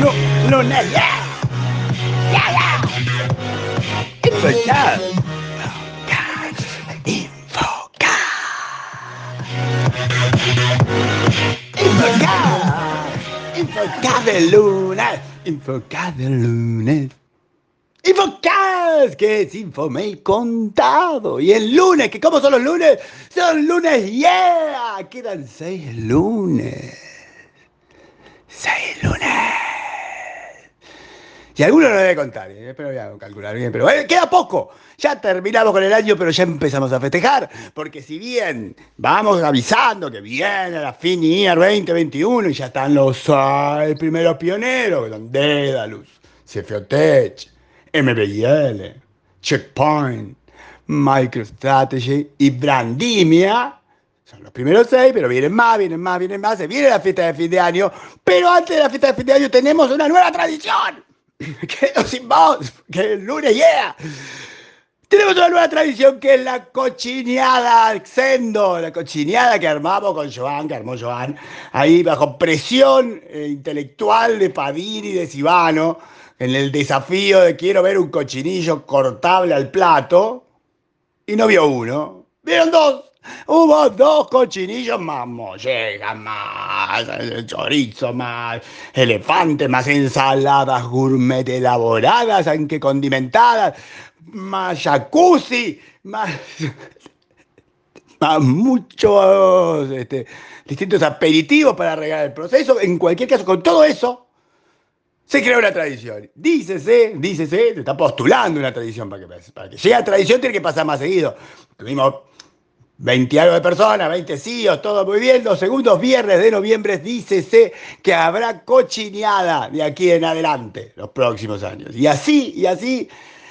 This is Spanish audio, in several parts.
lunes, yeah. Yeah, yeah. Infocad. Infocad. Infocad. Infocad del lunes. Infocad del lunes. Infocast, que es Infomail contado. Y el lunes, que ¿cómo son los lunes? Son lunes, yeah. Quedan seis lunes. Seis lunes. Y alguno lo debe contar, ¿eh? pero voy a calcular bien. Pero eh, queda poco. Ya terminamos con el año, pero ya empezamos a festejar. Porque si bien vamos avisando que viene la fin year 2021 y ya están los seis primeros pioneros, que son Dedalus, CFOTech, MBIL, Checkpoint, MicroStrategy y Brandimia. Son los primeros seis, pero vienen más, vienen más, vienen más. Se viene la fiesta de fin de año. Pero antes de la fiesta de fin de año tenemos una nueva tradición. Quedo sin voz, que el lunes, yeah. Tenemos una nueva tradición que es la cochineada Xendo, la cochineada que armamos con Joan, que armó Joan, ahí bajo presión eh, intelectual de Padini y de Sibano en el desafío de quiero ver un cochinillo cortable al plato, y no vio uno, vieron dos. Hubo dos cochinillos más mollejas, más chorizo, más elefante, más ensaladas gourmet elaboradas, aunque condimentadas, más jacuzzi, más, más muchos este, distintos aperitivos para regar el proceso. En cualquier caso, con todo eso, se crea una tradición. Dícese, dícese, se está postulando una tradición para que, para que llegue a tradición, tiene que pasar más seguido. Tuvimos 20 algo de personas, 20 CIOs, todo muy bien. Los segundos viernes de noviembre dícese que habrá cochineada de aquí en adelante, los próximos años. Y así, y así,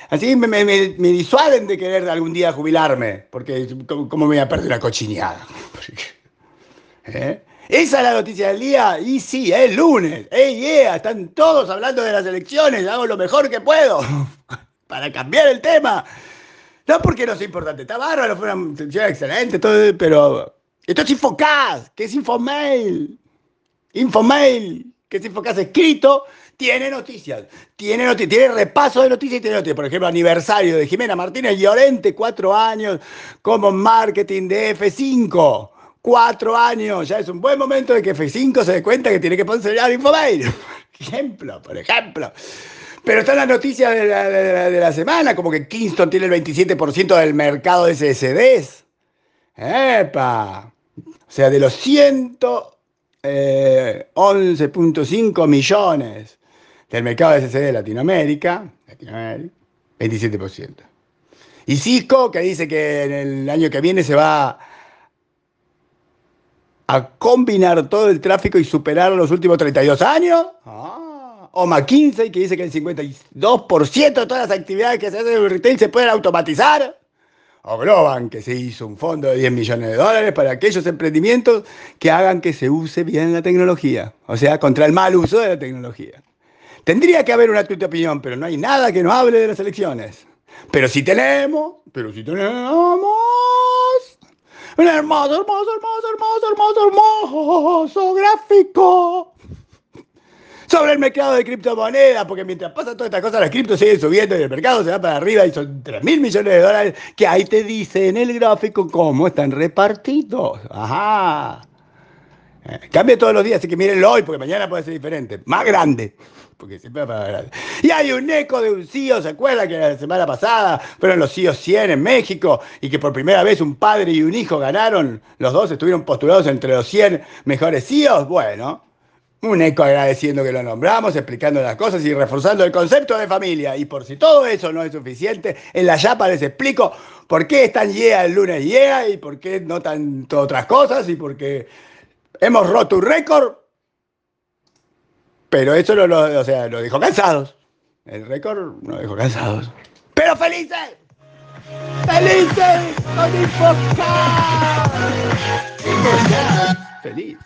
así me, me, disuaden de querer algún día jubilarme, porque ¿cómo, me voy a perder una cochineada? ¿Eh? Esa es la noticia del día. Y sí, es lunes. ¡Ey, yeah! Están todos hablando de las elecciones. Hago lo mejor que puedo para cambiar el tema. No porque no sea importante. Está bárbaro, fue una sesión excelente, todo, pero esto es Infocast, que es Infomail. Infomail, que es Infocast escrito, tiene noticias. Tiene, noticias, tiene repaso de noticias y tiene noticias. Por ejemplo, aniversario de Jimena Martínez Llorente, cuatro años como marketing de F5 cuatro años. Ya es un buen momento de que F5 se dé cuenta que tiene que sponsorear Infomail. Por ejemplo, por ejemplo. Pero está la noticia de la, de, la, semana, como que Kingston tiene el 27% del mercado de SSDs. ¡Epa! O sea, de los 111.5 millones del mercado de SSD de Latinoamérica, Latinoamérica, 27%. Y Cisco, que dice que en el año que viene se va a combinar todo el tráfico y superar los últimos 32 años. Ah. O McKinsey, que dice que el 52% de todas las actividades que se hacen en el retail se pueden automatizar. O Globan, que se hizo un fondo de 10 millones de dólares para aquellos emprendimientos que hagan que se use bien la tecnología. O sea, contra el mal uso de la tecnología. Tendría que haber una tuya opinión, pero no hay nada que nos hable de las elecciones. Pero si tenemos, pero si tenemos un hermoso, hermoso, hermoso, hermoso, hermoso, hermoso gráfico sobre el mercado de criptomonedas, porque mientras pasa todas estas cosas, las criptos siguen subiendo y el mercado se va para arriba y son 3 mil millones de dólares que ahí te dice en el gráfico cómo están repartidos. Ajá. Eh, cambia todos los días, así que mírenlo hoy, porque mañana puede ser diferente. Más grande porque siempre para grande. Y hay un eco de un CEO, ¿se acuerda que la semana pasada fueron los CEOs 100 en México y que por primera vez un padre y un hijo ganaron, los dos estuvieron postulados entre los 100 mejores CEOs? Bueno, un eco agradeciendo que lo nombramos, explicando las cosas y reforzando el concepto de familia. Y por si todo eso no es suficiente, en la Yapa les explico por qué están yeah el lunes yeah y por qué no tanto otras cosas y por qué hemos roto un récord pero eso lo, lo, o sea, lo dejó cansados. El récord lo dejó cansados. ¡Pero felices! ¡Felices! ¡Con.